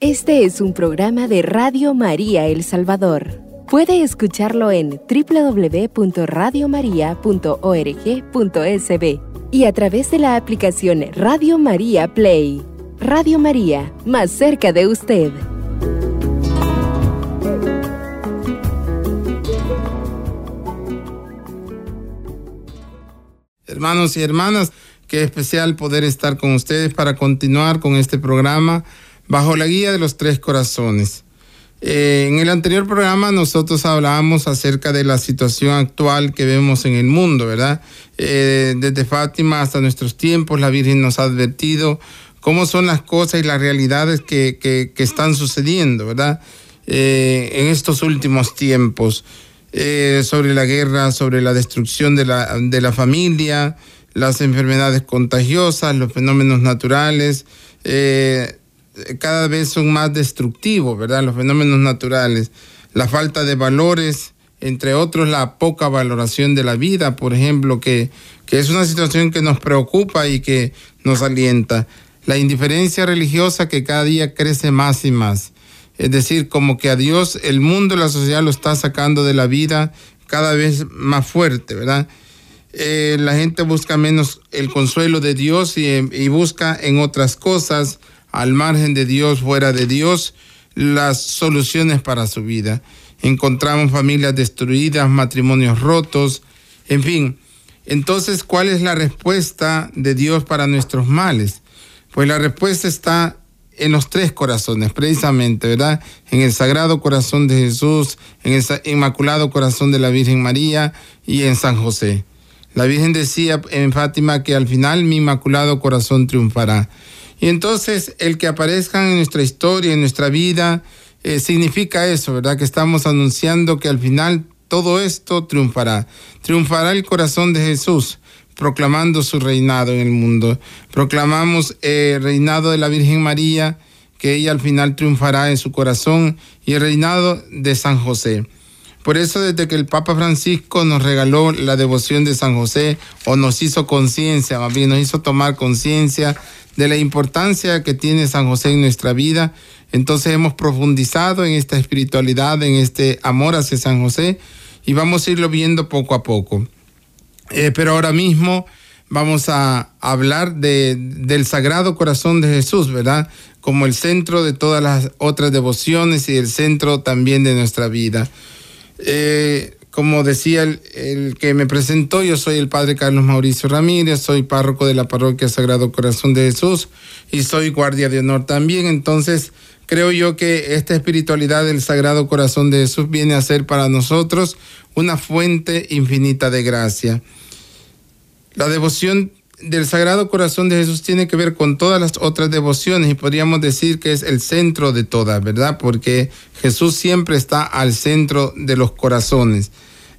Este es un programa de Radio María El Salvador. Puede escucharlo en www.radiomaria.org.sb y a través de la aplicación Radio María Play. Radio María, más cerca de usted. Hermanos y hermanas, qué especial poder estar con ustedes para continuar con este programa bajo la guía de los tres corazones. Eh, en el anterior programa nosotros hablábamos acerca de la situación actual que vemos en el mundo, ¿verdad? Eh, desde Fátima hasta nuestros tiempos, la Virgen nos ha advertido cómo son las cosas y las realidades que, que, están sucediendo, ¿verdad? Eh, en estos últimos tiempos, sobre la guerra, sobre la destrucción de la, de la familia, las enfermedades contagiosas, los fenómenos naturales, cada vez son más destructivos, ¿verdad? Los fenómenos naturales, la falta de valores, entre otros la poca valoración de la vida, por ejemplo, que, que es una situación que nos preocupa y que nos alienta. La indiferencia religiosa que cada día crece más y más. Es decir, como que a Dios el mundo y la sociedad lo está sacando de la vida cada vez más fuerte, ¿verdad? Eh, la gente busca menos el consuelo de Dios y, y busca en otras cosas al margen de Dios, fuera de Dios, las soluciones para su vida. Encontramos familias destruidas, matrimonios rotos, en fin. Entonces, ¿cuál es la respuesta de Dios para nuestros males? Pues la respuesta está en los tres corazones, precisamente, ¿verdad? En el Sagrado Corazón de Jesús, en el Inmaculado Corazón de la Virgen María y en San José. La Virgen decía en Fátima que al final mi Inmaculado Corazón triunfará. Y entonces el que aparezcan en nuestra historia, en nuestra vida, eh, significa eso, ¿verdad? Que estamos anunciando que al final todo esto triunfará. Triunfará el corazón de Jesús, proclamando su reinado en el mundo. Proclamamos eh, el reinado de la Virgen María, que ella al final triunfará en su corazón, y el reinado de San José. Por eso desde que el Papa Francisco nos regaló la devoción de San José, o nos hizo conciencia, más bien nos hizo tomar conciencia de la importancia que tiene San José en nuestra vida. Entonces hemos profundizado en esta espiritualidad, en este amor hacia San José y vamos a irlo viendo poco a poco. Eh, pero ahora mismo vamos a hablar de, del Sagrado Corazón de Jesús, ¿verdad? Como el centro de todas las otras devociones y el centro también de nuestra vida. Eh, como decía el, que me presentó, yo soy el padre Carlos Mauricio Ramírez, soy párroco de la parroquia Sagrado Corazón de Jesús y soy guardia de honor también. Entonces, creo yo que esta espiritualidad del Sagrado Corazón de Jesús viene a ser para nosotros una fuente infinita de gracia. La devoción del Sagrado Corazón de Jesús tiene que ver con todas las otras devociones y podríamos decir que es el centro de todas, ¿verdad? Porque Jesús siempre está al centro de los corazones.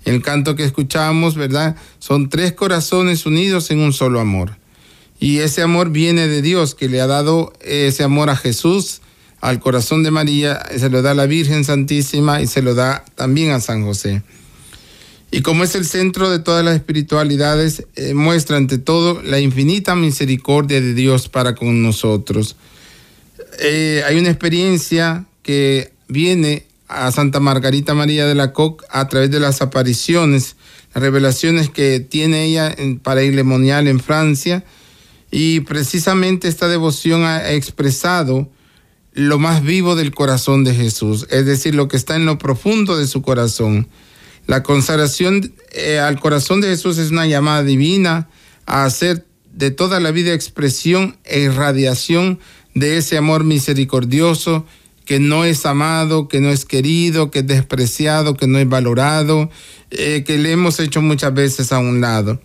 El canto que escuchamos, ¿verdad? Son tres corazones unidos en un solo amor. Y ese amor viene de Dios, que le ha dado ese amor a Jesús, al corazón de María, se lo da a la Virgen Santísima y se lo da también a San José. Y como es el centro de todas las espiritualidades, eh, muestra ante todo la infinita misericordia de Dios para con nosotros. Eh, hay una experiencia que viene a Santa Margarita María de la Coque a través de las apariciones, las revelaciones que tiene ella para Ilemonial en Francia. Y precisamente esta devoción ha expresado lo más vivo del corazón de Jesús, es decir, lo que está en lo profundo de su corazón. La consagración eh, al corazón de Jesús es una llamada divina a hacer de toda la vida expresión e irradiación de ese amor misericordioso que no es amado, que no es querido, que es despreciado, que no es valorado, eh, que le hemos hecho muchas veces a un lado.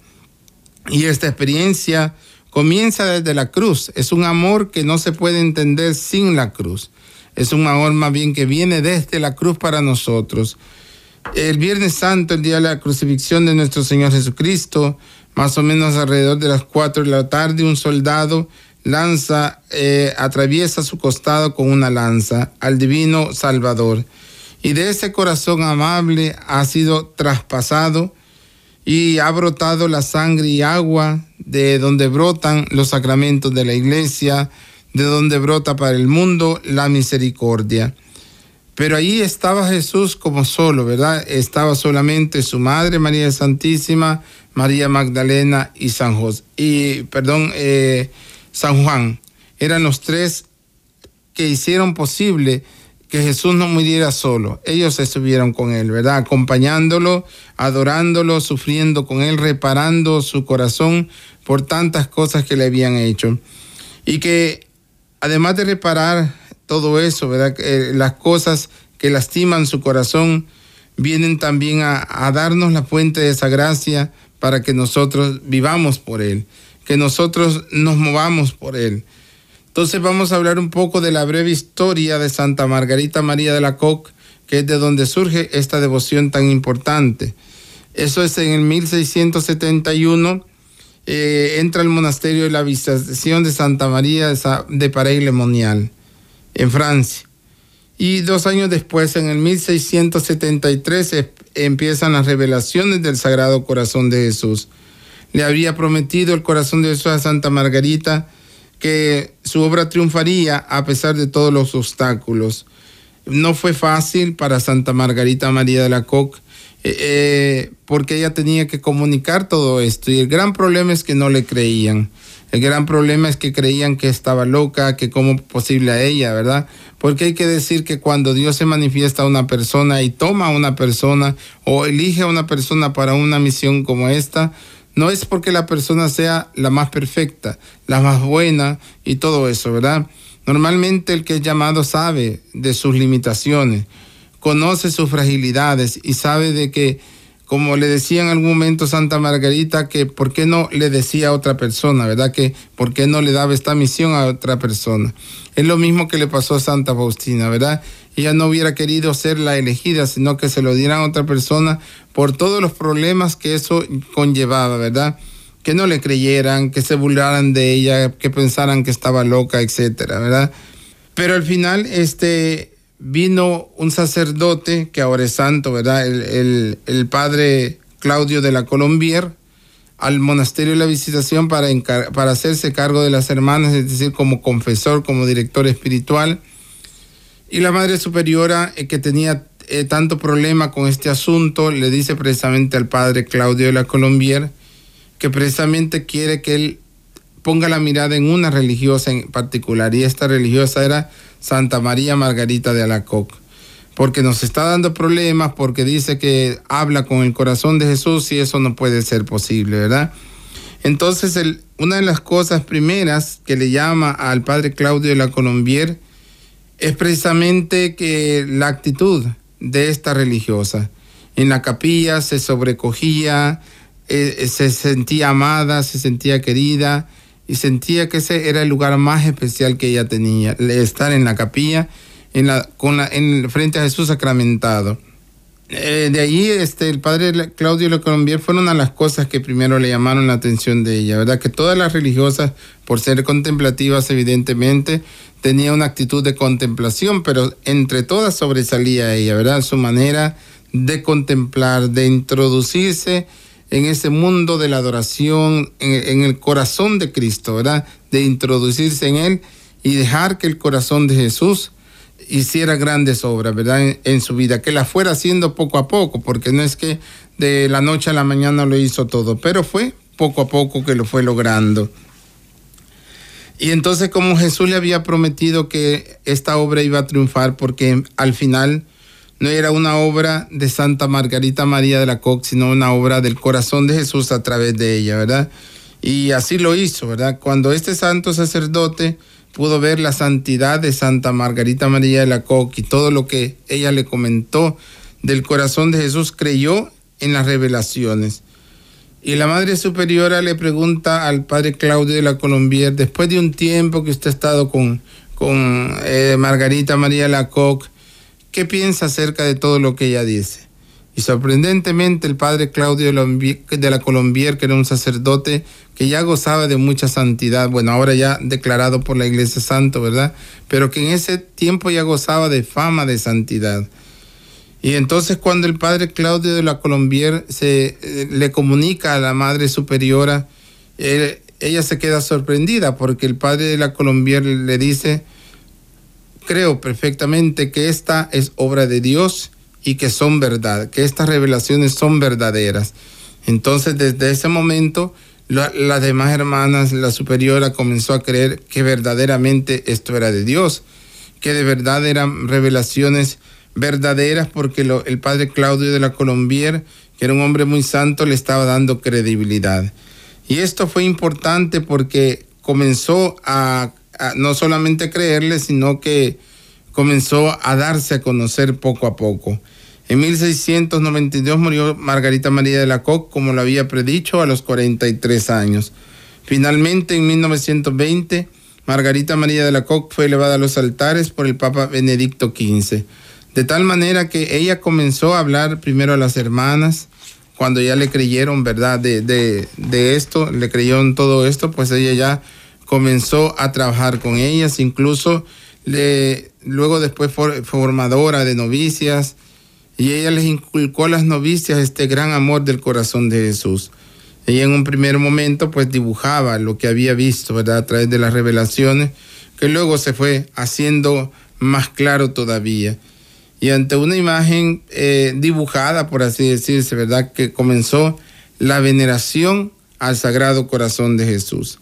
Y esta experiencia comienza desde la cruz. Es un amor que no se puede entender sin la cruz. Es un amor más bien que viene desde la cruz para nosotros. El Viernes Santo, el día de la crucifixión de nuestro Señor Jesucristo, más o menos alrededor de las 4 de la tarde, un soldado lanza, eh, atraviesa su costado con una lanza al divino Salvador. Y de ese corazón amable ha sido traspasado y ha brotado la sangre y agua de donde brotan los sacramentos de la iglesia, de donde brota para el mundo la misericordia. Pero ahí estaba Jesús como solo, ¿verdad? Estaba solamente su madre María Santísima, María Magdalena y San José, y perdón, eh, San Juan. Eran los tres que hicieron posible que Jesús no muriera solo. Ellos estuvieron con él, ¿verdad? Acompañándolo, adorándolo, sufriendo con él, reparando su corazón por tantas cosas que le habían hecho. Y que además de reparar todo eso, ¿verdad? Eh, las cosas que lastiman su corazón vienen también a, darnos la fuente de esa gracia para que nosotros vivamos por Él, que nosotros nos movamos por Él. Entonces vamos a hablar un poco de la breve historia de Santa Margarita María de la Coque, que es de donde surge esta devoción tan importante. Eso es en el 1671, eh, entra al monasterio de la Visitación de Santa María de Paray-le-Monial, en Francia. Y dos años después, en el 1673, empiezan las revelaciones del Sagrado Corazón de Jesús. Le había prometido el corazón de Jesús a Santa Margarita que su obra triunfaría a pesar de todos los obstáculos. No fue fácil para Santa Margarita María de la Coque eh, eh, porque ella tenía que comunicar todo esto y el gran problema es que no le creían. El gran problema es que creían que estaba loca, que cómo posible a ella, ¿verdad? Porque hay que decir que cuando Dios se manifiesta a una persona y toma a una persona o elige a una persona para una misión como esta, no es porque la persona sea la más perfecta, la más buena y todo eso, ¿verdad? Normalmente el que es llamado sabe de sus limitaciones, conoce sus fragilidades y sabe de que, como le decía en algún momento Santa Margarita, que por qué no le decía a otra persona, ¿verdad? Que por qué no le daba esta misión a otra persona. Es lo mismo que le pasó a Santa Faustina, ¿verdad? ella no hubiera querido ser la elegida, sino que se lo dieran a otra persona por todos los problemas que eso conllevaba, ¿verdad? Que no le creyeran, que se burlaran de ella, que pensaran que estaba loca, etcétera, ¿verdad? Pero al final, este, vino un sacerdote que ahora es santo, ¿verdad? El, el padre Claudio de la Colombier al monasterio de la visitación para, para hacerse cargo de las hermanas, es decir, como confesor, como director espiritual y la Madre Superiora, eh, que tenía eh, tanto problema con este asunto, le dice precisamente al padre Claudio de la Colombier que precisamente quiere que él ponga la mirada en una religiosa en particular. Y esta religiosa era Santa María Margarita de Alacoc. Porque nos está dando problemas, porque dice que habla con el corazón de Jesús y eso no puede ser posible, ¿verdad? Entonces, una de las cosas primeras que le llama al padre Claudio de la Colombier es precisamente que la actitud de esta religiosa. En la capilla se sobrecogía, eh, se sentía amada, se sentía querida y sentía que ese era el lugar más especial que ella tenía, estar en la capilla, en la, con la, en, frente a Jesús sacramentado. Eh, de ahí este, el padre Claudio Le Colombier fueron a las cosas que primero le llamaron la atención de ella, ¿verdad? Que todas las religiosas, por ser contemplativas evidentemente, tenía una actitud de contemplación, pero entre todas sobresalía ella, ¿verdad? Su manera de contemplar, de introducirse en ese mundo de la adoración, en, el corazón de Cristo, ¿verdad? De introducirse en él y dejar que el corazón de Jesús hiciera grandes obras, ¿verdad? En, en, su vida, que la fuera haciendo poco a poco, porque no es que de la noche a la mañana lo hizo todo, pero fue poco a poco que lo fue logrando. Y entonces como Jesús le había prometido que esta obra iba a triunfar porque al final no era una obra de Santa Margarita María de la Coque, sino una obra del corazón de Jesús a través de ella, ¿verdad? Y así lo hizo, ¿verdad? Cuando este santo sacerdote pudo ver la santidad de Santa Margarita María de la Coque y todo lo que ella le comentó del corazón de Jesús, creyó en las revelaciones. Y la Madre Superiora le pregunta al Padre Claudio de la Colombier, después de un tiempo que usted ha estado con, con eh, Margarita María Lacoque, ¿qué piensa acerca de todo lo que ella dice? Y sorprendentemente el Padre Claudio de la Colombier, que era un sacerdote que ya gozaba de mucha santidad, bueno, ahora ya declarado por la Iglesia Santo, ¿verdad? Pero que en ese tiempo ya gozaba de fama de santidad y entonces cuando el padre Claudio de la Colombier se eh, le comunica a la Madre Superiora, ella se queda sorprendida porque el padre de la Colombier le dice, creo perfectamente que esta es obra de Dios y que son verdad, que estas revelaciones son verdaderas. Entonces desde ese momento las demás hermanas, la superiora comenzó a creer que verdaderamente esto era de Dios, que de verdad eran revelaciones verdaderas porque el padre Claudio de la Colombier, que era un hombre muy santo, le estaba dando credibilidad. Y esto fue importante porque comenzó a, no solamente creerle, sino que comenzó a darse a conocer poco a poco. En 1692 murió Margarita María de la Coque, como lo había predicho, a los 43 años. Finalmente, en 1920, Margarita María de la Coque fue elevada a los altares por el Papa Benedicto XV. De tal manera que ella comenzó a hablar primero a las hermanas, cuando ya le creyeron, ¿verdad? De, de, esto, le creyeron todo esto, pues ella ya comenzó a trabajar con ellas, incluso le, luego después formadora de novicias, y ella les inculcó a las novicias este gran amor del corazón de Jesús. Ella en un primer momento pues dibujaba lo que había visto, ¿verdad? A través de las revelaciones, que luego se fue haciendo más claro todavía. Y ante una imagen eh, dibujada, por así decirse, ¿verdad? Que comenzó la veneración al Sagrado Corazón de Jesús.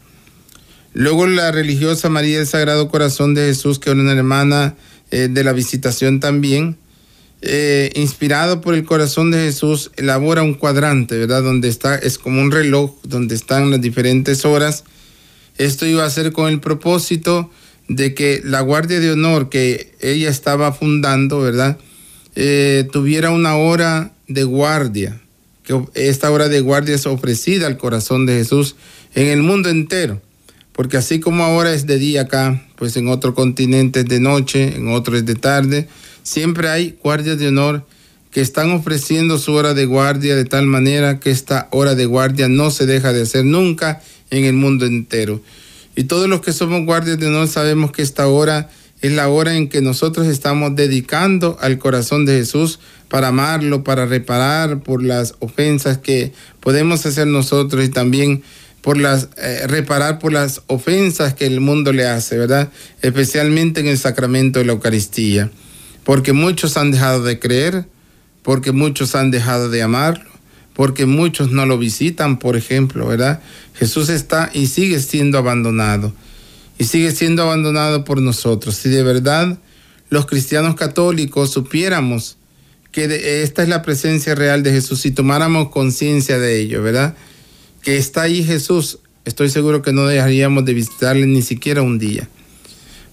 Luego la religiosa María del Sagrado Corazón de Jesús, que era una hermana eh, de la visitación también, eh, inspirado por el corazón de Jesús, elabora un cuadrante, ¿verdad? Donde está, es como un reloj, donde están las diferentes horas. Esto iba a ser con el propósito de que la Guardia de Honor que ella estaba fundando, ¿verdad? Eh, tuviera una hora de guardia, que esta hora de guardia es ofrecida al corazón de Jesús en el mundo entero. Porque así como ahora es de día acá, pues en otro continente es de noche, en otro es de tarde, Siempre hay guardias de honor que están ofreciendo su hora de guardia de tal manera que esta hora de guardia no se deja de hacer nunca en el mundo entero. Y todos los que somos guardias de honor sabemos que esta hora es la hora en que nosotros estamos dedicando al corazón de Jesús para amarlo, para reparar por las ofensas que podemos hacer nosotros y también por las eh, reparar por las ofensas que el mundo le hace, ¿verdad? Especialmente en el sacramento de la Eucaristía porque muchos han dejado de creer, porque muchos han dejado de amarlo, porque muchos no lo visitan, por ejemplo, ¿verdad? Jesús está y sigue siendo abandonado, y sigue siendo abandonado por nosotros. Si de verdad los cristianos católicos supiéramos que esta es la presencia real de Jesús, si tomáramos conciencia de ello, ¿verdad? Que está ahí Jesús, estoy seguro que no dejaríamos de visitarle ni siquiera un día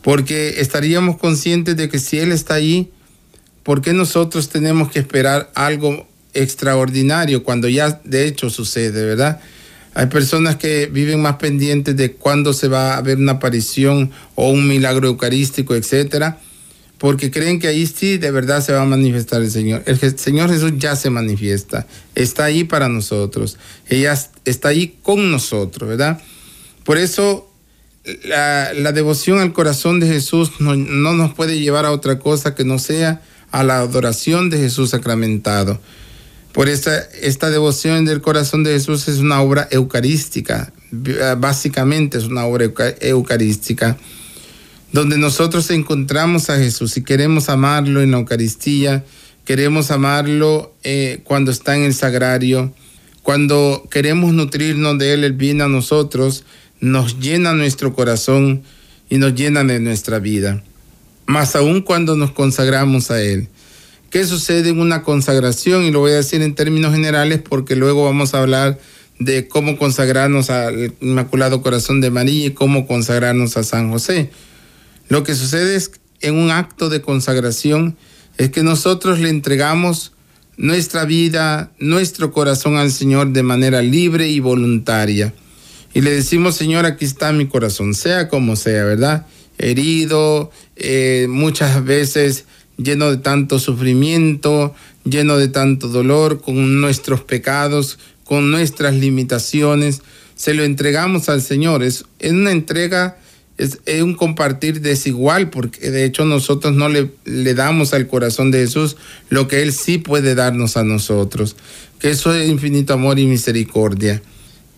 porque estaríamos conscientes de que si Él está ahí, ¿por qué nosotros tenemos que esperar algo extraordinario cuando ya de hecho sucede, verdad? Hay personas que viven más pendientes de cuándo se va a ver una aparición o un milagro eucarístico, etcétera, porque creen que ahí sí de verdad se va a manifestar el Señor. El Señor Jesús ya se manifiesta, está ahí para nosotros, ella está ahí con nosotros, ¿verdad? Por eso la, devoción al corazón de Jesús no, nos puede llevar a otra cosa que no sea a la adoración de Jesús sacramentado. Por esta, esta devoción del corazón de Jesús es una obra eucarística, básicamente es una obra eucarística, donde nosotros encontramos a Jesús y queremos amarlo en la Eucaristía, queremos amarlo eh, cuando está en el sagrario, cuando queremos nutrirnos de Él, Él viene a nosotros, nos llena nuestro corazón y nos llena de nuestra vida, más aún cuando nos consagramos a Él. ¿Qué sucede en una consagración? Y lo voy a decir en términos generales porque luego vamos a hablar de cómo consagrarnos al Inmaculado Corazón de María y cómo consagrarnos a San José. Lo que sucede es en un acto de consagración es que nosotros le entregamos nuestra vida, nuestro corazón al Señor de manera libre y voluntaria y le decimos, Señor, aquí está mi corazón, sea como sea, ¿verdad? Herido, eh, muchas veces lleno de tanto sufrimiento, lleno de tanto dolor, con nuestros pecados, con nuestras limitaciones, se lo entregamos al Señor. Es, una entrega, es, un compartir desigual, porque de hecho nosotros no le, le damos al corazón de Jesús lo que Él sí puede darnos a nosotros, que eso es infinito amor y misericordia.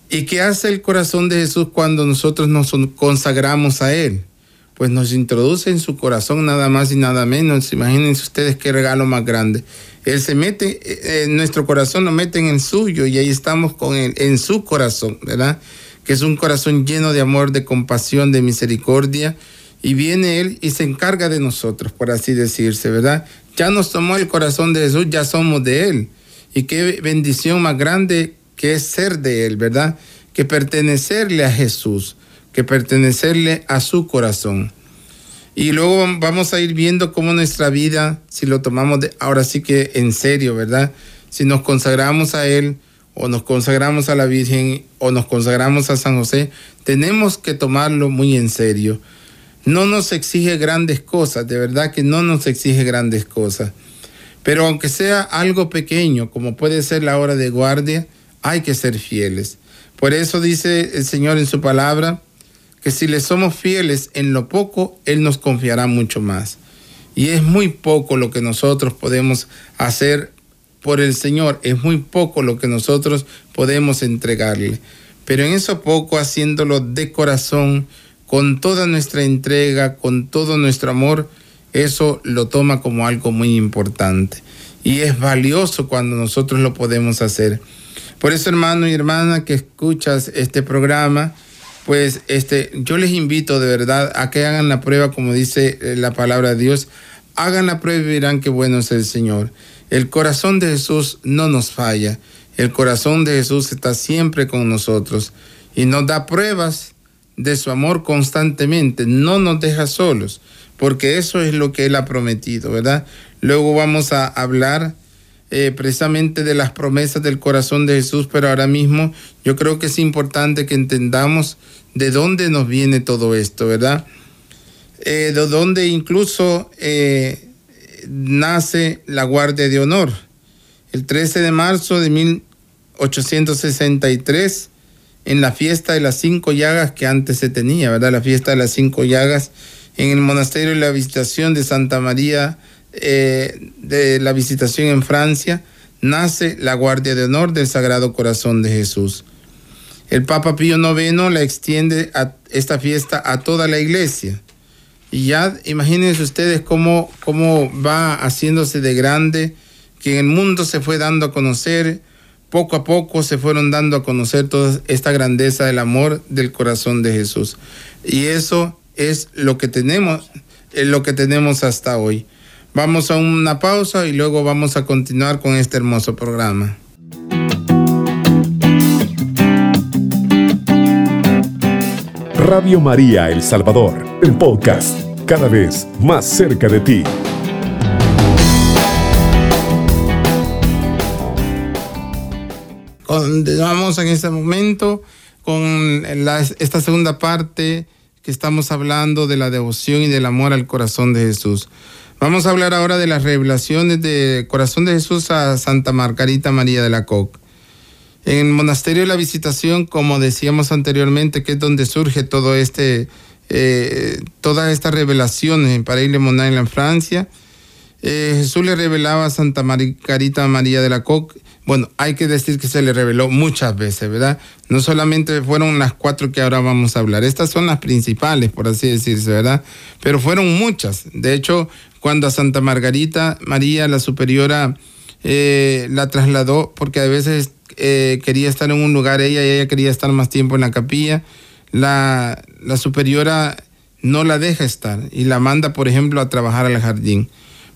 ¿Y qué hace el corazón de Jesús cuando nosotros nos consagramos a Él? Pues nos introduce en su corazón nada más y nada menos. Imagínense ustedes qué regalo más grande. Él se mete, eh, en nuestro corazón lo mete en el suyo y ahí estamos con él, en su corazón, ¿verdad? Que es un corazón lleno de amor, de compasión, de misericordia. Y viene Él y se encarga de nosotros, por así decirse, ¿verdad? Ya nos tomó el corazón de Jesús, ya somos de Él. Y qué bendición más grande que es ser de Él, ¿verdad? Que pertenecerle a Jesús, que pertenecerle a su corazón. Y luego vamos a ir viendo cómo nuestra vida, si lo tomamos de, ahora sí que en serio, ¿verdad? Si nos consagramos a Él o nos consagramos a la Virgen o nos consagramos a San José, tenemos que tomarlo muy en serio. No nos exige grandes cosas, de verdad que no nos exige grandes cosas. Pero aunque sea algo pequeño, como puede ser la hora de guardia, hay que ser fieles. Por eso dice el Señor en su palabra, que si le somos fieles en lo poco, Él nos confiará mucho más. Y es muy poco lo que nosotros podemos hacer por el Señor, es muy poco lo que nosotros podemos entregarle. Pero en eso poco, haciéndolo de corazón, con toda nuestra entrega, con todo nuestro amor, eso lo toma como algo muy importante. Y es valioso cuando nosotros lo podemos hacer. Por eso, hermano y hermana que escuchas este programa, pues este, yo les invito de verdad a que hagan la prueba, como dice eh, la palabra de Dios. Hagan la prueba y verán qué bueno es el Señor. El corazón de Jesús no nos falla. El corazón de Jesús está siempre con nosotros y nos da pruebas de su amor constantemente. No nos deja solos, porque eso es lo que Él ha prometido, ¿verdad? Luego vamos a hablar eh, precisamente de las promesas del corazón de Jesús, pero ahora mismo yo creo que es importante que entendamos de dónde nos viene todo esto, ¿verdad? Eh, de dónde incluso eh, nace la Guardia de Honor. El 13 de marzo de 1863, en la fiesta de las cinco llagas que antes se tenía, ¿verdad? La fiesta de las cinco llagas en el monasterio de la visitación de Santa María eh, de la visitación en Francia, nace la Guardia de Honor del Sagrado Corazón de Jesús. El Papa Pío IX la extiende a esta fiesta a toda la iglesia. Y ya imagínense ustedes cómo, cómo va haciéndose de grande, que en el mundo se fue dando a conocer, poco a poco se fueron dando a conocer toda esta grandeza del amor del corazón de Jesús. Y eso es lo que tenemos, es lo que tenemos hasta hoy. Vamos a una pausa y luego vamos a continuar con este hermoso programa. Radio María El Salvador, el podcast, cada vez más cerca de ti. Continuamos en este momento con esta segunda parte que estamos hablando de la devoción y del amor al corazón de Jesús. Vamos a hablar ahora de las revelaciones del corazón de Jesús a Santa Margarita María de la Coque. En el monasterio de la Visitación, como decíamos anteriormente, que es donde surge todo este, eh, todas estas revelaciones para Isle Monail en Francia, eh, Jesús le revelaba a Santa Margarita María de la Coque bueno, hay que decir que se le reveló muchas veces, ¿verdad? No solamente fueron las cuatro que ahora vamos a hablar, estas son las principales, por así decirse, ¿verdad? Pero fueron muchas. De hecho, cuando a Santa Margarita María, la superiora, eh, la trasladó, porque a veces eh, quería estar en un lugar ella y ella quería estar más tiempo en la capilla, la, la superiora no la deja estar y la manda, por ejemplo, a trabajar al jardín.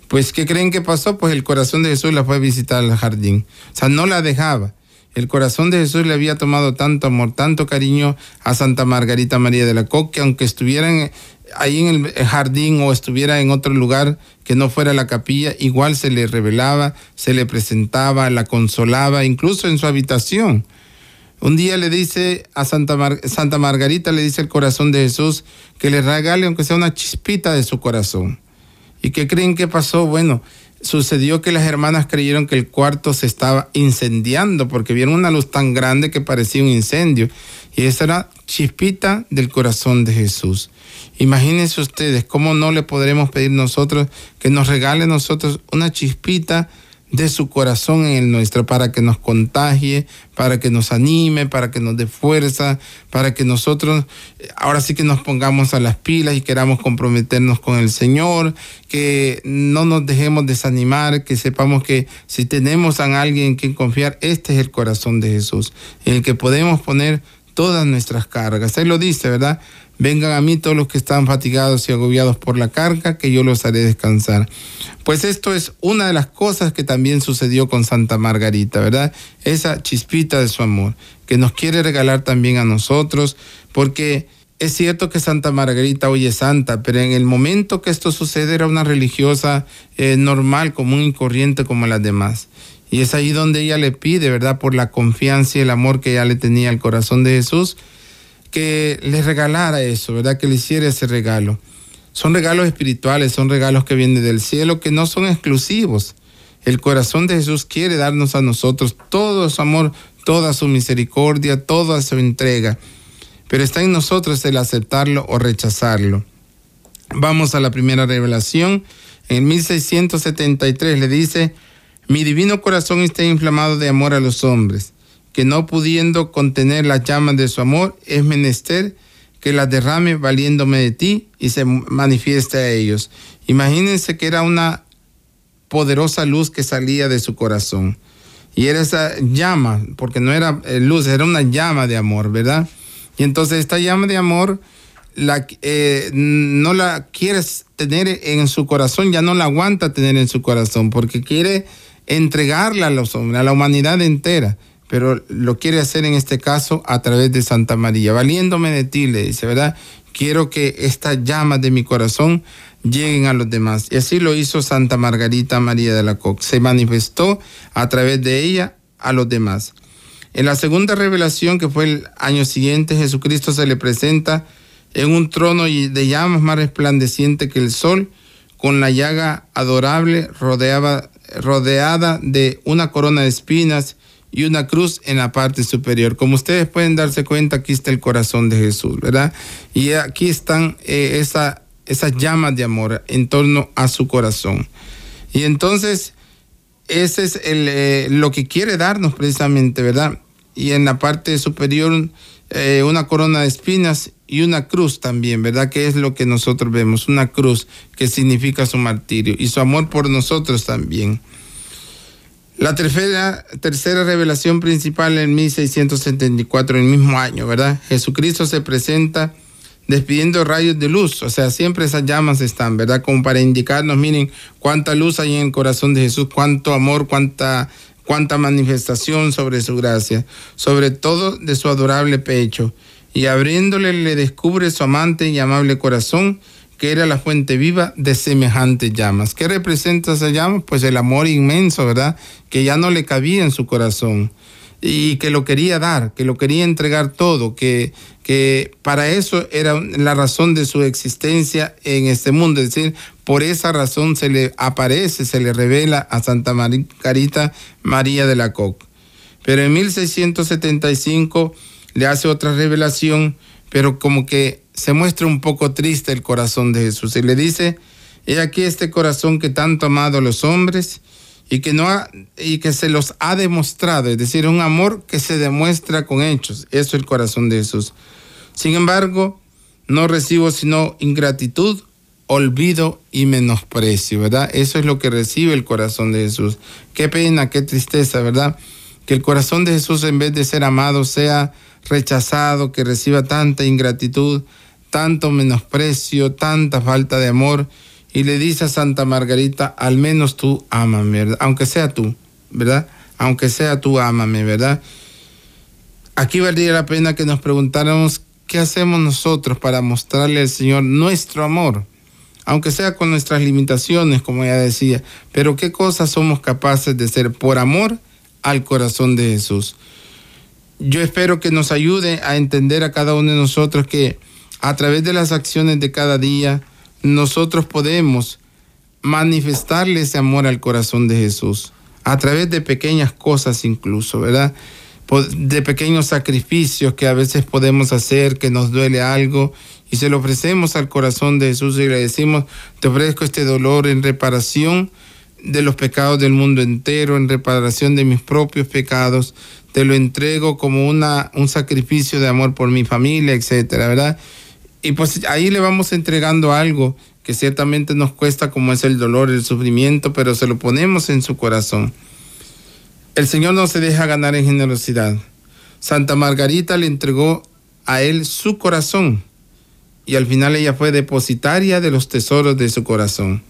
Pues, ¿qué creen que pasó? Pues el corazón de Jesús la fue a visitar al jardín. O sea, no la dejaba. El corazón de Jesús le había tomado tanto amor, tanto cariño a Santa Margarita María de la Coque, aunque estuvieran ahí en el jardín o estuviera en otro lugar que no fuera la capilla, igual se le revelaba, se le presentaba, la consolaba, incluso en su habitación. Un día le dice a Santa, Santa Margarita, le dice el corazón de Jesús, que le regale aunque sea una chispita de su corazón. ¿Y qué creen que pasó? Bueno, sucedió que las hermanas creyeron que el cuarto se estaba incendiando porque vieron una luz tan grande que parecía un incendio. Y esa era chispita del corazón de Jesús. Imagínense ustedes cómo no le podremos pedir nosotros que nos regale nosotros una chispita de su corazón en el nuestro para que nos contagie, para que nos anime, para que nos dé fuerza, para que nosotros eh, ahora sí que nos pongamos a las pilas y queramos comprometernos con el Señor, que no nos dejemos desanimar, que sepamos que si tenemos a alguien en quien confiar, este es el corazón de Jesús, en el que podemos poner todas nuestras cargas. Él lo dice, ¿verdad? Vengan a mí todos los que están fatigados y agobiados por la carga, que yo los haré descansar. Pues esto es una de las cosas que también sucedió con Santa Margarita, ¿verdad? Esa chispita de su amor, que nos quiere regalar también a nosotros, porque es cierto que Santa Margarita hoy es santa, pero en el momento que esto sucede era una religiosa eh, normal, común y corriente como las demás. Y es ahí donde ella le pide, ¿verdad? Por la confianza y el amor que ella le tenía al corazón de Jesús, que le regalara eso, ¿verdad? Que le hiciera ese regalo. Son regalos espirituales, son regalos que vienen del cielo, que no son exclusivos. El corazón de Jesús quiere darnos a nosotros todo su amor, toda su misericordia, toda su entrega. Pero está en nosotros el aceptarlo o rechazarlo. Vamos a la primera revelación. En 1673 le dice, mi divino corazón está inflamado de amor a los hombres que no pudiendo contener las llamas de su amor, es menester que las derrame valiéndome de ti y se manifieste a ellos. Imagínense que era una poderosa luz que salía de su corazón. Y era esa llama, porque no era eh, luz, era una llama de amor, ¿verdad? Y entonces esta llama de amor la, eh, no la quieres tener en su corazón, ya no la aguanta tener en su corazón, porque quiere entregarla a los hombres, a la humanidad entera pero lo quiere hacer en este caso a través de Santa María. Valiéndome de ti, le dice, ¿verdad? Quiero que estas llamas de mi corazón lleguen a los demás. Y así lo hizo Santa Margarita María de la Coque. Se manifestó a través de ella a los demás. En la segunda revelación, que fue el año siguiente, Jesucristo se le presenta en un trono de llamas más resplandeciente que el sol, con la llaga adorable rodeaba, rodeada de una corona de espinas y una cruz en la parte superior. Como ustedes pueden darse cuenta, aquí está el corazón de Jesús, ¿verdad? Y aquí están eh, esa, esas llamas de amor en torno a su corazón. Y entonces, ese es eh, lo que quiere darnos precisamente, ¿verdad? Y en la parte superior, eh, una corona de espinas y una cruz también, ¿verdad? Que es lo que nosotros vemos, una cruz que significa su martirio y su amor por nosotros también. La tercera, tercera revelación principal en 1674, el mismo año, ¿verdad? Jesucristo se presenta despidiendo rayos de luz, o sea, siempre esas llamas están, ¿verdad? Como para indicarnos, miren, cuánta luz hay en el corazón de Jesús, cuánto amor, cuánta, cuánta manifestación sobre su gracia, sobre todo de su adorable pecho. Y abriéndole le descubre su amante y amable corazón, que era la fuente viva de semejantes llamas. ¿Qué representa esa llama? Pues el amor inmenso, ¿verdad? Que ya no le cabía en su corazón y que lo quería dar, que lo quería entregar todo, que, que para eso era la razón de su existencia en este mundo. Es decir, por esa razón se le aparece, se le revela a Santa Margarita María de la Coque. Pero en 1675 le hace otra revelación, pero como que se muestra un poco triste el corazón de Jesús y le dice, he aquí este corazón que tanto ha amado a los hombres y que, no ha, y que se los ha demostrado, es decir, un amor que se demuestra con hechos. Eso es el corazón de Jesús. Sin embargo, no recibo sino ingratitud, olvido y menosprecio, ¿verdad? Eso es lo que recibe el corazón de Jesús. Qué pena, qué tristeza, ¿verdad? Que el corazón de Jesús en vez de ser amado sea rechazado, que reciba tanta ingratitud, tanto menosprecio, tanta falta de amor. Y le dice a Santa Margarita, al menos tú ámame, ¿verdad? Aunque sea tú, ¿verdad? Aunque sea tú ámame, ¿verdad? Aquí valdría la pena que nos preguntáramos qué hacemos nosotros para mostrarle al Señor nuestro amor, aunque sea con nuestras limitaciones, como ella decía, pero qué cosas somos capaces de hacer por amor al corazón de Jesús. Yo espero que nos ayude a entender a cada uno de nosotros que a través de las acciones de cada día, nosotros podemos manifestarle ese amor al corazón de Jesús, a través de pequeñas cosas incluso, ¿verdad? De pequeños sacrificios que a veces podemos hacer, que nos duele algo, y se lo ofrecemos al corazón de Jesús y le decimos, te ofrezco este dolor en reparación de los pecados del mundo entero, en reparación de mis propios pecados. Te lo entrego como una, un sacrificio de amor por mi familia, etcétera, ¿verdad? Y pues ahí le vamos entregando algo que ciertamente nos cuesta como es el dolor, el sufrimiento, pero se lo ponemos en su corazón. El Señor no se deja ganar en generosidad. Santa Margarita le entregó a él su corazón y al final ella fue depositaria de los tesoros de su corazón.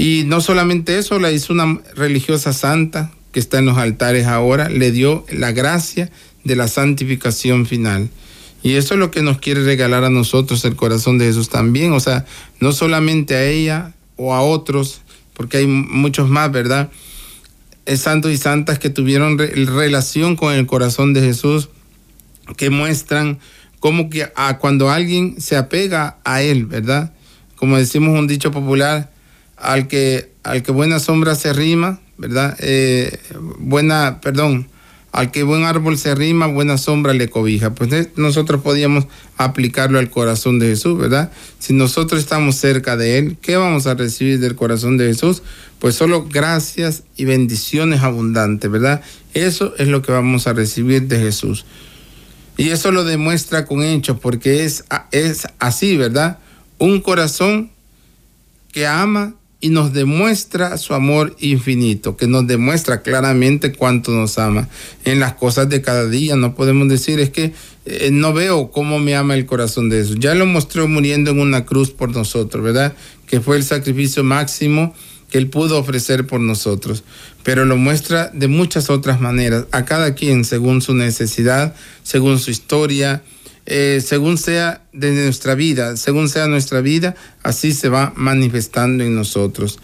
Y no solamente eso, la hizo una religiosa santa que está en los altares ahora, le dio la gracia de la santificación final. Y eso es lo que nos quiere regalar a nosotros el corazón de Jesús también. O sea, no solamente a ella o a otros, porque hay muchos más, ¿verdad? Santos y santas que tuvieron relación con el corazón de Jesús, que muestran cómo que a, cuando alguien se apega a Él, ¿verdad? Como decimos un dicho popular, al que, al que buena sombra se rima, ¿verdad? Eh, buena, perdón, al que buen árbol se rima, buena sombra le cobija. Pues nosotros podíamos aplicarlo al corazón de Jesús, ¿verdad? Si nosotros estamos cerca de Él, ¿qué vamos a recibir del corazón de Jesús? Pues solo gracias y bendiciones abundantes, ¿verdad? Eso es lo que vamos a recibir de Jesús. Y eso lo demuestra con hechos, porque es, es así, ¿verdad? Un corazón que ama y nos demuestra su amor infinito, que nos demuestra claramente cuánto nos ama. En las cosas de cada día no podemos decir, es que eh, no veo cómo me ama el corazón de Jesús. Ya lo mostró muriendo en una cruz por nosotros, ¿verdad? Que fue el sacrificio máximo que Él pudo ofrecer por nosotros. Pero lo muestra de muchas otras maneras, a cada quien según su necesidad, según su historia, eh, según sea de nuestra vida, según sea nuestra vida, así se va manifestando en nosotros.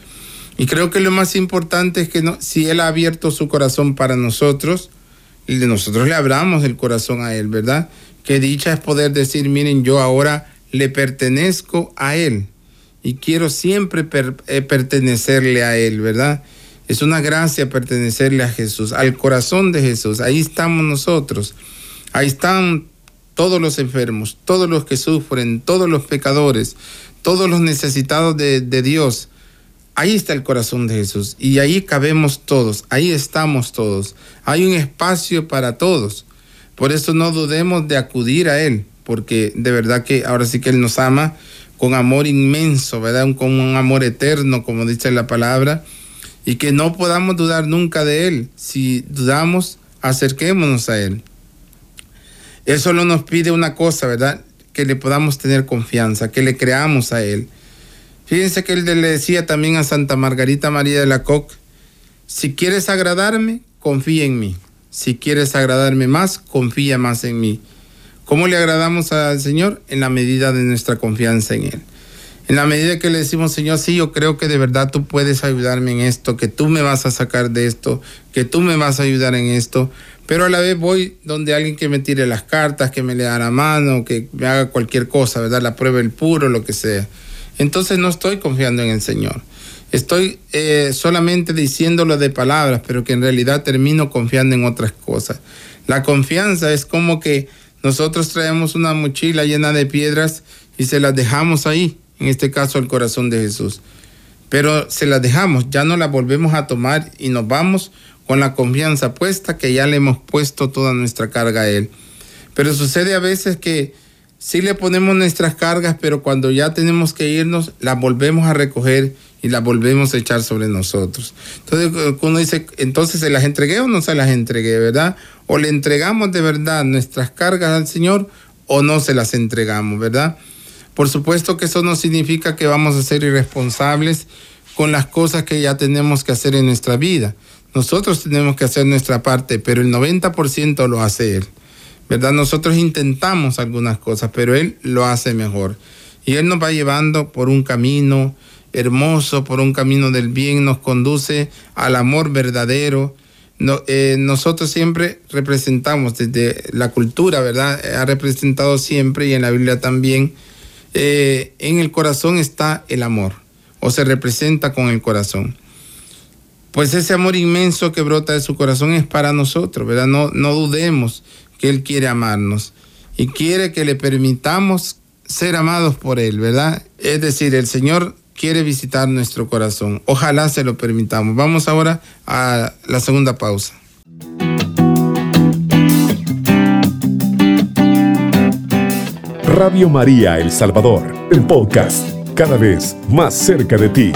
Y creo que lo más importante es que si Él ha abierto su corazón para nosotros, y de nosotros le abramos el corazón a Él, ¿verdad? Que dicha es poder decir, miren, yo ahora le pertenezco a Él y quiero siempre eh, pertenecerle a Él, ¿verdad? Es una gracia pertenecerle a Jesús, al corazón de Jesús. Ahí estamos nosotros. Ahí están todos los enfermos, todos los que sufren, todos los pecadores, todos los necesitados de, Dios. Ahí está el corazón de Jesús y ahí cabemos todos, ahí estamos todos. Hay un espacio para todos. Por eso no dudemos de acudir a Él, porque de verdad que ahora sí que Él nos ama con amor inmenso, ¿verdad? Con un amor eterno, como dice la palabra, y que no podamos dudar nunca de Él. Si dudamos, acerquémonos a Él. Él solo nos pide una cosa, ¿verdad? Que le podamos tener confianza, que le creamos a Él. Fíjense que él le decía también a Santa Margarita María de la Coque, si quieres agradarme, confía en mí. Si quieres agradarme más, confía más en mí. ¿Cómo le agradamos al Señor? En la medida de nuestra confianza en Él. En la medida que le decimos, Señor, sí, yo creo que de verdad tú puedes ayudarme en esto, que tú me vas a sacar de esto, que tú me vas a ayudar en esto, pero a la vez voy donde alguien que me tire las cartas, que me lea la mano, que me haga cualquier cosa, ¿verdad? La prueba el puro, lo que sea. Entonces no estoy confiando en el Señor. Estoy eh, solamente diciéndolo de palabras, pero que en realidad termino confiando en otras cosas. La confianza es como que nosotros traemos una mochila llena de piedras y se las dejamos ahí, en este caso el corazón de Jesús. Pero se las dejamos, ya no las volvemos a tomar y nos vamos con la confianza puesta que ya le hemos puesto toda nuestra carga a Él. Pero sucede a veces que sí le ponemos nuestras cargas, pero cuando ya tenemos que irnos, las volvemos a recoger y las volvemos a echar sobre nosotros. Entonces uno dice, entonces se las entregué o no se las entregué, ¿verdad? O le entregamos de verdad nuestras cargas al Señor o no se las entregamos, ¿verdad? Por supuesto que eso no significa que vamos a ser irresponsables con las cosas que ya tenemos que hacer en nuestra vida. Nosotros tenemos que hacer nuestra parte, pero el 90% lo hace Él. ¿Verdad? Nosotros intentamos algunas cosas, pero Él lo hace mejor. Y Él nos va llevando por un camino hermoso, por un camino del bien, nos conduce al amor verdadero. Eh, nosotros siempre representamos desde la cultura, ¿verdad? Ha representado siempre y en la Biblia también. Eh, en el corazón está el amor, o se representa con el corazón pues ese amor inmenso que brota de su corazón es para nosotros, ¿verdad? No, no dudemos que Él quiere amarnos y quiere que le permitamos ser amados por Él, ¿verdad? Es decir, el Señor quiere visitar nuestro corazón. Ojalá se lo permitamos. Vamos ahora a la segunda pausa. Radio María El Salvador, el podcast, cada vez más cerca de ti.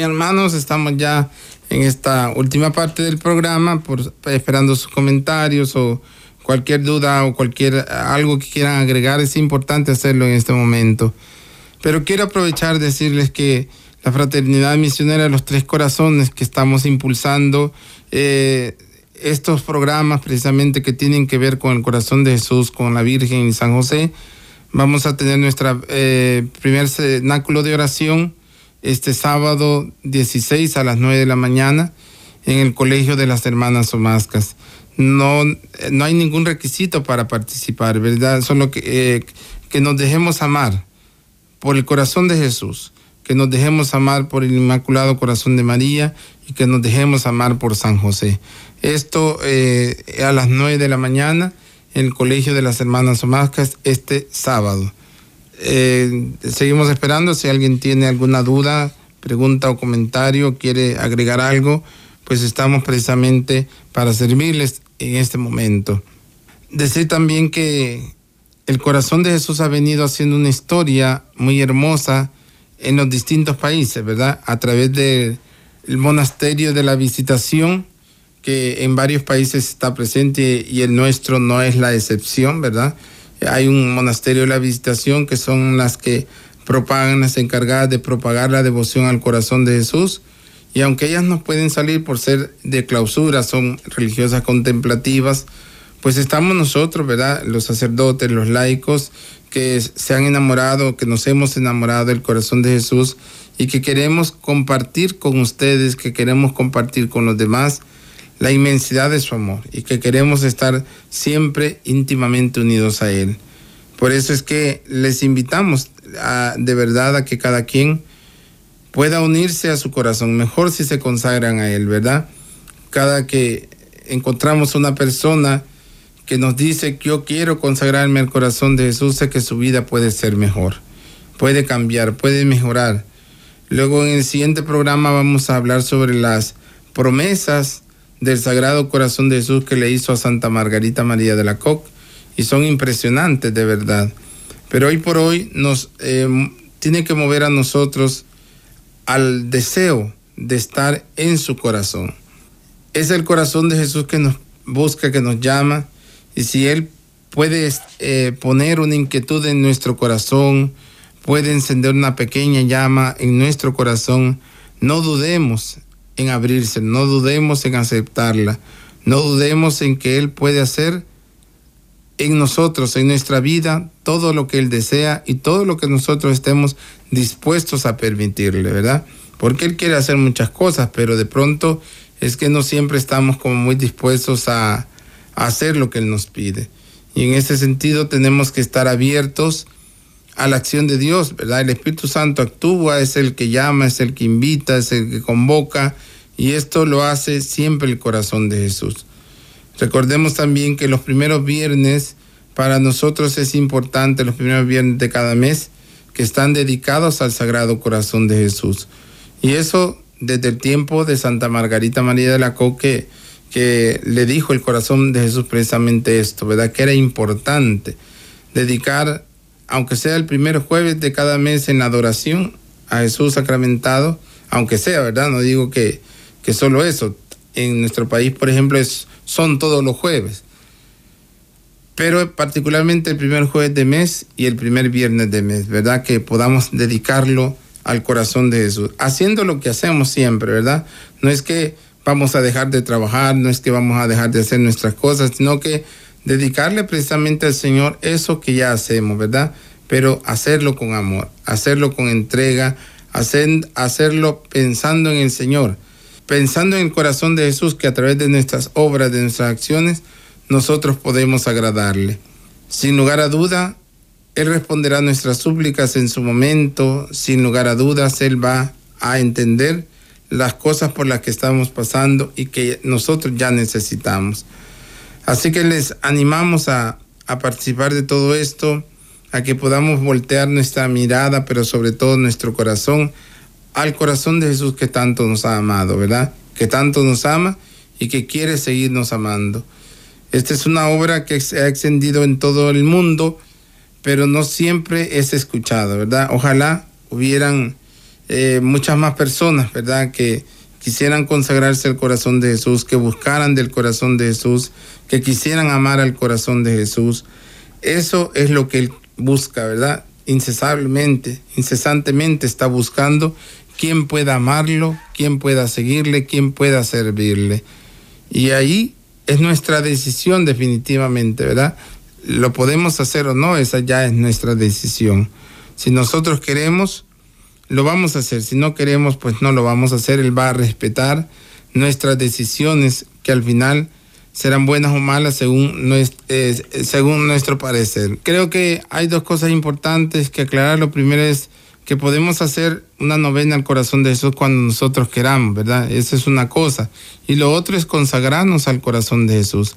Hermanos, estamos ya en esta última parte del programa, por, esperando sus comentarios o cualquier duda o cualquier algo que quieran agregar, es importante hacerlo en este momento. Pero quiero aprovechar decirles que la Fraternidad Misionera de los Tres Corazones que estamos impulsando, eh, estos programas precisamente que tienen que ver con el corazón de Jesús, con la Virgen y San José, vamos a tener nuestra eh, primer cenáculo de oración este sábado 16 a las 9 de la mañana en el Colegio de las Hermanas Omascas. No, no hay ningún requisito para participar, ¿verdad? Solo que, eh, que nos dejemos amar por el corazón de Jesús, que nos dejemos amar por el Inmaculado Corazón de María y que nos dejemos amar por San José. Esto eh, a las 9 de la mañana en el Colegio de las Hermanas Omascas este sábado. Eh, seguimos esperando. Si alguien tiene alguna duda, pregunta o comentario, quiere agregar algo, pues estamos precisamente para servirles en este momento. Decir también que el corazón de Jesús ha venido haciendo una historia muy hermosa en los distintos países, ¿verdad? A través del monasterio de la visitación, que en varios países está presente y el nuestro no es la excepción, ¿verdad? Hay un monasterio de la visitación que son las que propagan, las encargadas de propagar la devoción al corazón de Jesús. Y aunque ellas no pueden salir por ser de clausura, son religiosas contemplativas, pues estamos nosotros, ¿verdad? Los sacerdotes, los laicos, que se han enamorado, que nos hemos enamorado del corazón de Jesús y que queremos compartir con ustedes, que queremos compartir con los demás la inmensidad de su amor y que queremos estar siempre íntimamente unidos a Él. Por eso es que les invitamos a, de verdad a que cada quien pueda unirse a su corazón, mejor si se consagran a Él, ¿verdad? Cada que encontramos una persona que nos dice que yo quiero consagrarme al corazón de Jesús, sé que su vida puede ser mejor, puede cambiar, puede mejorar. Luego en el siguiente programa vamos a hablar sobre las promesas del Sagrado Corazón de Jesús que le hizo a Santa Margarita María de la Coque y son impresionantes de verdad. Pero hoy por hoy nos eh, tiene que mover a nosotros al deseo de estar en su corazón. Es el corazón de Jesús que nos busca, que nos llama y si Él puede eh, poner una inquietud en nuestro corazón, puede encender una pequeña llama en nuestro corazón, no dudemos en abrirse, no dudemos en aceptarla, no dudemos en que Él puede hacer en nosotros, en nuestra vida, todo lo que Él desea y todo lo que nosotros estemos dispuestos a permitirle, ¿verdad? Porque Él quiere hacer muchas cosas, pero de pronto es que no siempre estamos como muy dispuestos a, a hacer lo que Él nos pide. Y en ese sentido tenemos que estar abiertos a la acción de Dios, ¿verdad? El Espíritu Santo actúa, es el que llama, es el que invita, es el que convoca, y esto lo hace siempre el corazón de Jesús. Recordemos también que los primeros viernes para nosotros es importante, los primeros viernes de cada mes, que están dedicados al Sagrado Corazón de Jesús. Y eso desde el tiempo de Santa Margarita María de la Coque, que le dijo el corazón de Jesús precisamente esto, ¿verdad? Que era importante dedicar, aunque sea el primer jueves de cada mes en adoración a Jesús sacramentado, aunque sea, ¿verdad? No digo que, que solo eso. En nuestro país, por ejemplo, es, son todos los jueves. Pero particularmente el primer jueves de mes y el primer viernes de mes, ¿verdad? Que podamos dedicarlo al corazón de Jesús, haciendo lo que hacemos siempre, ¿verdad? No es que vamos a dejar de trabajar, no es que vamos a dejar de hacer nuestras cosas, sino que dedicarle precisamente al Señor eso que ya hacemos, ¿verdad? Pero hacerlo con amor, hacerlo con entrega, hacer, hacerlo pensando en el Señor pensando en el corazón de Jesús que a través de nuestras obras, de nuestras acciones, nosotros podemos agradarle. Sin lugar a duda, Él responderá nuestras súplicas en su momento, sin lugar a dudas, Él va a entender las cosas por las que estamos pasando y que nosotros ya necesitamos. Así que les animamos a, a participar de todo esto, a que podamos voltear nuestra mirada, pero sobre todo nuestro corazón, al corazón de Jesús que tanto nos ha amado, ¿verdad? Que tanto nos ama y que quiere seguirnos amando. Esta es una obra que se ha extendido en todo el mundo, pero no siempre es escuchada, ¿verdad? Ojalá hubieran eh, muchas más personas, ¿verdad? Que quisieran consagrarse al corazón de Jesús, que buscaran del corazón de Jesús, que quisieran amar al corazón de Jesús. Eso es lo que Él busca, ¿verdad? Incesablemente, incesantemente está buscando quién pueda amarlo, quién pueda seguirle, quién pueda servirle. Y ahí es nuestra decisión definitivamente, ¿verdad? Lo podemos hacer o no, esa ya es nuestra decisión. Si nosotros queremos, lo vamos a hacer. Si no queremos, pues no lo vamos a hacer. Él va a respetar nuestras decisiones que al final serán buenas o malas según, eh, nuestro parecer. Creo que hay dos cosas importantes que aclarar. Lo primero es que podemos hacer una novena al corazón de Jesús cuando nosotros queramos, ¿verdad? Esa es una cosa. Y lo otro es consagrarnos al corazón de Jesús.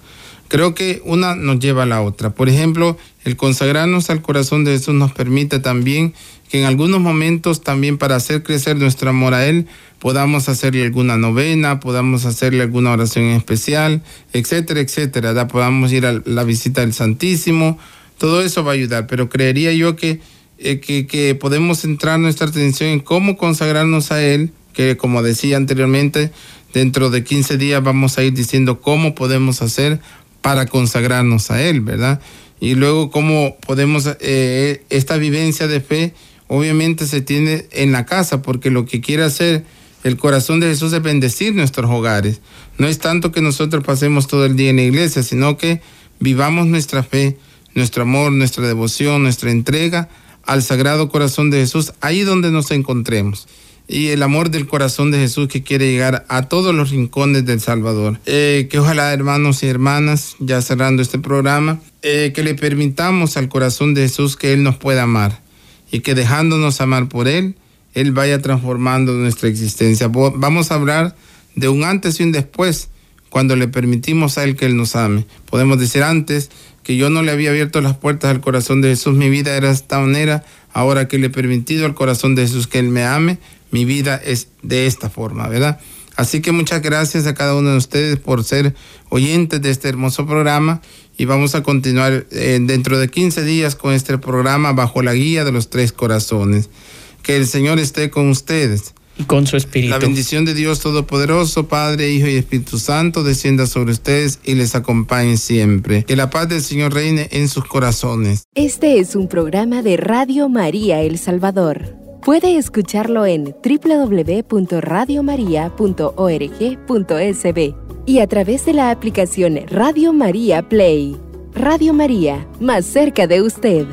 Creo que una nos lleva a la otra. Por ejemplo, el consagrarnos al corazón de Jesús nos permite también que en algunos momentos también para hacer crecer nuestro amor a Él podamos hacerle alguna novena, podamos hacerle alguna oración especial, etcétera, etcétera. Podamos ir a la visita del Santísimo. Todo eso va a ayudar, pero creería yo que, eh, que, podemos centrar nuestra atención en cómo consagrarnos a Él, que como decía anteriormente, dentro de 15 días vamos a ir diciendo cómo podemos hacer para consagrarnos a Él, ¿verdad? Y luego cómo podemos, eh, esta vivencia de fe, obviamente se tiene en la casa, porque lo que quiere hacer el corazón de Jesús es bendecir nuestros hogares. No es tanto que nosotros pasemos todo el día en la iglesia, sino que vivamos nuestra fe, nuestro amor, nuestra devoción, nuestra entrega al Sagrado Corazón de Jesús, ahí donde nos encontremos. Y el amor del corazón de Jesús que quiere llegar a todos los rincones del Salvador. Eh, que ojalá, hermanos y hermanas, ya cerrando este programa, eh, que le permitamos al corazón de Jesús que Él nos pueda amar y que dejándonos amar por Él, Él vaya transformando nuestra existencia. Vamos a hablar de un antes y un después cuando le permitimos a Él que Él nos ame. Podemos decir antes que yo no le había abierto las puertas al corazón de Jesús, mi vida era esta manera, ahora que le he permitido al corazón de Jesús que Él me ame, mi vida es de esta forma, ¿verdad? Así que muchas gracias a cada uno de ustedes por ser oyentes de este hermoso programa y vamos a continuar eh, dentro de 15 días con este programa bajo la guía de los tres corazones. Que el Señor esté con ustedes. Y con su espíritu. La bendición de Dios Todopoderoso, Padre, Hijo y Espíritu Santo, descienda sobre ustedes y les acompañe siempre. Que la paz del Señor reine en sus corazones. Este es un programa de Radio María El Salvador. Puede escucharlo en www.radiomaria.org.sb y a través de la aplicación Radio María Play. Radio María, más cerca de usted.